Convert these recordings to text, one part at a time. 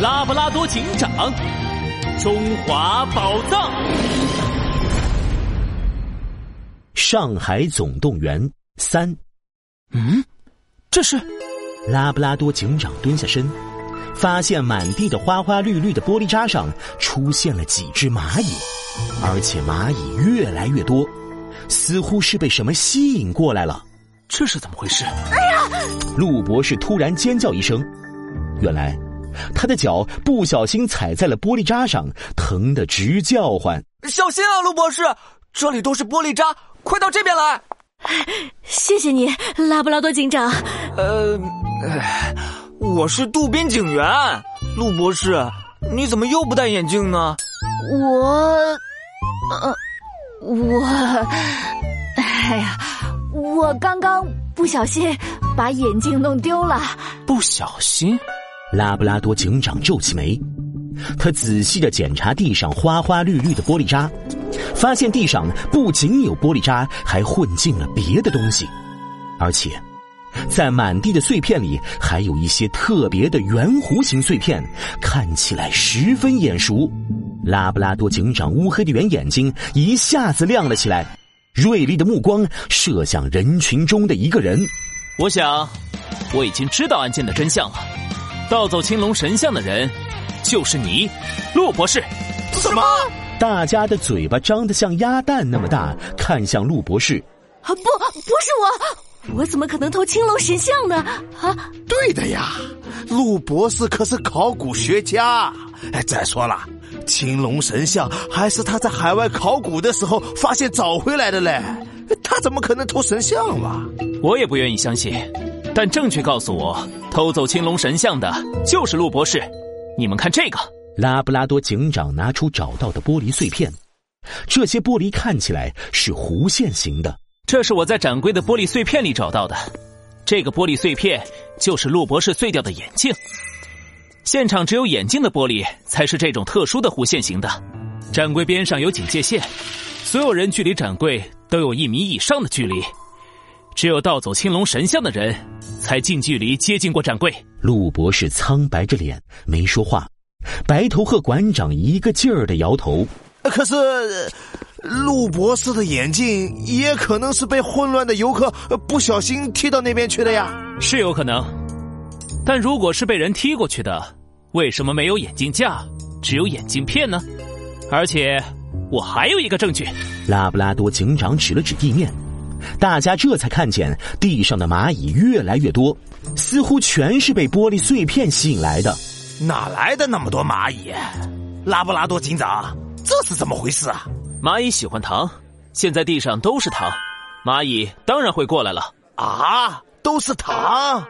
拉布拉多警长，中华宝藏，上海总动员三。嗯，这是拉布拉多警长蹲下身，发现满地的花花绿绿的玻璃渣上出现了几只蚂蚁，而且蚂蚁越来越多，似乎是被什么吸引过来了。这是怎么回事？哎呀！陆博士突然尖叫一声，原来他的脚不小心踩在了玻璃渣上，疼得直叫唤。小心啊，陆博士，这里都是玻璃渣，快到这边来。谢谢你，拉布拉多警长。呃，我是渡边警员，陆博士，你怎么又不戴眼镜呢？我，呃，我，哎呀。我刚刚不小心把眼镜弄丢了。不小心，拉布拉多警长皱起眉，他仔细的检查地上花花绿绿的玻璃渣，发现地上不仅有玻璃渣，还混进了别的东西，而且在满地的碎片里还有一些特别的圆弧形碎片，看起来十分眼熟。拉布拉多警长乌黑的圆眼睛一下子亮了起来。锐利的目光射向人群中的一个人，我想我已经知道案件的真相了。盗走青龙神像的人就是你，陆博士。什么？大家的嘴巴张得像鸭蛋那么大，看向陆博士。啊，不，不是我，我怎么可能偷青龙神像呢？啊，对的呀，陆博士可是考古学家。哎，再说了。青龙神像还是他在海外考古的时候发现找回来的嘞，他怎么可能偷神像嘛？我也不愿意相信，但证据告诉我，偷走青龙神像的就是陆博士。你们看这个，拉布拉多警长拿出找到的玻璃碎片，这些玻璃看起来是弧线形的。这是我在展柜的玻璃碎片里找到的，这个玻璃碎片就是陆博士碎掉的眼镜。现场只有眼镜的玻璃才是这种特殊的弧线型的。展柜边上有警戒线，所有人距离展柜都有一米以上的距离。只有盗走青龙神像的人才近距离接近过展柜。陆博士苍白着脸没说话，白头鹤馆长一个劲儿的摇头。可是，陆博士的眼镜也可能是被混乱的游客不小心踢到那边去的呀。是有可能。但如果是被人踢过去的，为什么没有眼镜架，只有眼镜片呢？而且我还有一个证据。拉布拉多警长指了指地面，大家这才看见地上的蚂蚁越来越多，似乎全是被玻璃碎片吸引来的。哪来的那么多蚂蚁？拉布拉多警长，这是怎么回事啊？蚂蚁喜欢糖，现在地上都是糖，蚂蚁当然会过来了。啊，都是糖。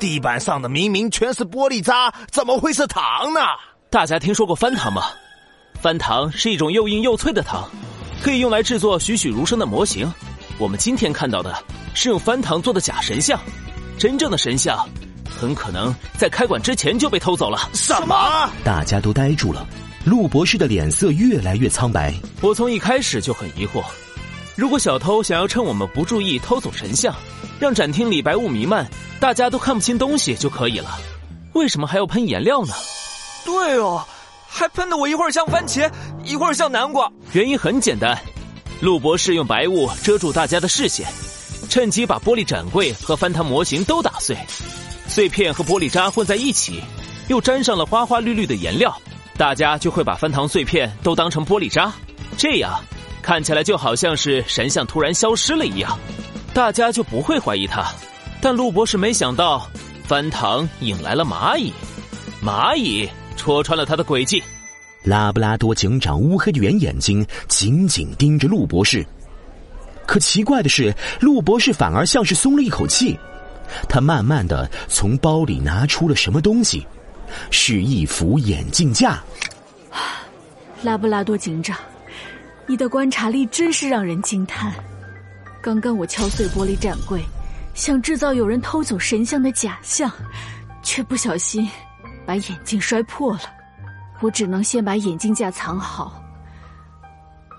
地板上的明明全是玻璃渣，怎么会是糖呢？大家听说过翻糖吗？翻糖是一种又硬又脆的糖，可以用来制作栩栩如生的模型。我们今天看到的是用翻糖做的假神像，真正的神像很可能在开馆之前就被偷走了。什么？大家都呆住了。陆博士的脸色越来越苍白。我从一开始就很疑惑，如果小偷想要趁我们不注意偷走神像。让展厅里白雾弥漫，大家都看不清东西就可以了。为什么还要喷颜料呢？对哦，还喷的我一会儿像番茄，一会儿像南瓜。原因很简单，陆博士用白雾遮住大家的视线，趁机把玻璃展柜和翻糖模型都打碎，碎片和玻璃渣混在一起，又沾上了花花绿绿的颜料，大家就会把翻糖碎片都当成玻璃渣，这样看起来就好像是神像突然消失了一样。大家就不会怀疑他，但陆博士没想到翻糖引来了蚂蚁，蚂蚁戳穿了他的诡计。拉布拉多警长乌黑的圆眼睛紧紧盯着陆博士，可奇怪的是，陆博士反而像是松了一口气。他慢慢的从包里拿出了什么东西，是一副眼镜架。拉布拉多警长，你的观察力真是让人惊叹。刚刚我敲碎玻璃展柜，想制造有人偷走神像的假象，却不小心把眼镜摔破了。我只能先把眼镜架藏好，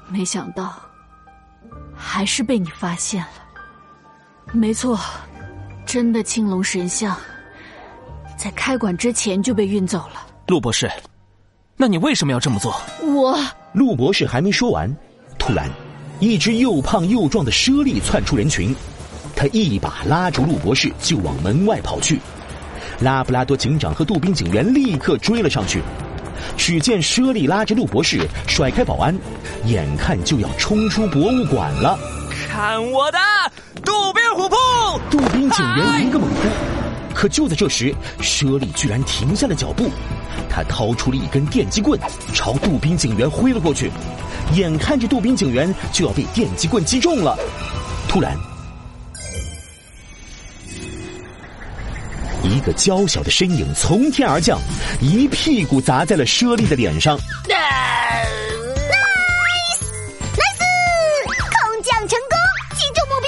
没想到还是被你发现了。没错，真的青龙神像在开馆之前就被运走了。陆博士，那你为什么要这么做？我陆博士还没说完，突然，一只又胖又壮的猞猁窜出人群，他一把拉住陆博士就往门外跑去。拉布拉多警长和杜宾警员立刻追了上去。只见猞猁拉着陆博士甩开保安，眼看就要冲出博物馆了。看我的杜宾虎扑！杜宾警员一个猛扑，可就在这时，猞猁居然停下了脚步。他掏出了一根电击棍，朝杜宾警员挥了过去。眼看着杜宾警员就要被电击棍击中了，突然，一个娇小的身影从天而降，一屁股砸在了猞猁的脸上。nice，空降成功，击中目标。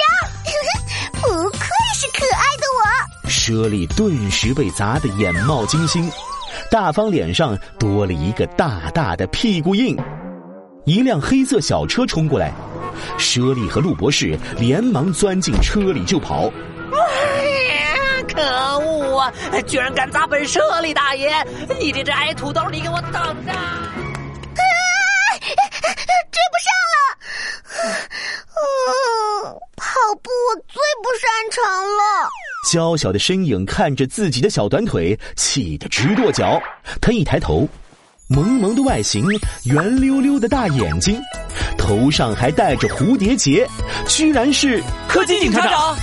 不愧是可爱的我。猞猁顿时被砸得眼冒金星，大方脸上多了一个大大的屁股印。一辆黑色小车冲过来，猞猁和陆博士连忙钻进车里就跑。可恶啊！居然敢砸本舍利大爷！你这只矮土豆，你给我等着！追不上了，嗯，跑步我最不擅长了。娇小的身影看着自己的小短腿，气得直跺脚。他一抬头，萌萌的外形，圆溜溜的大眼睛，头上还戴着蝴蝶结，居然是柯基警察长。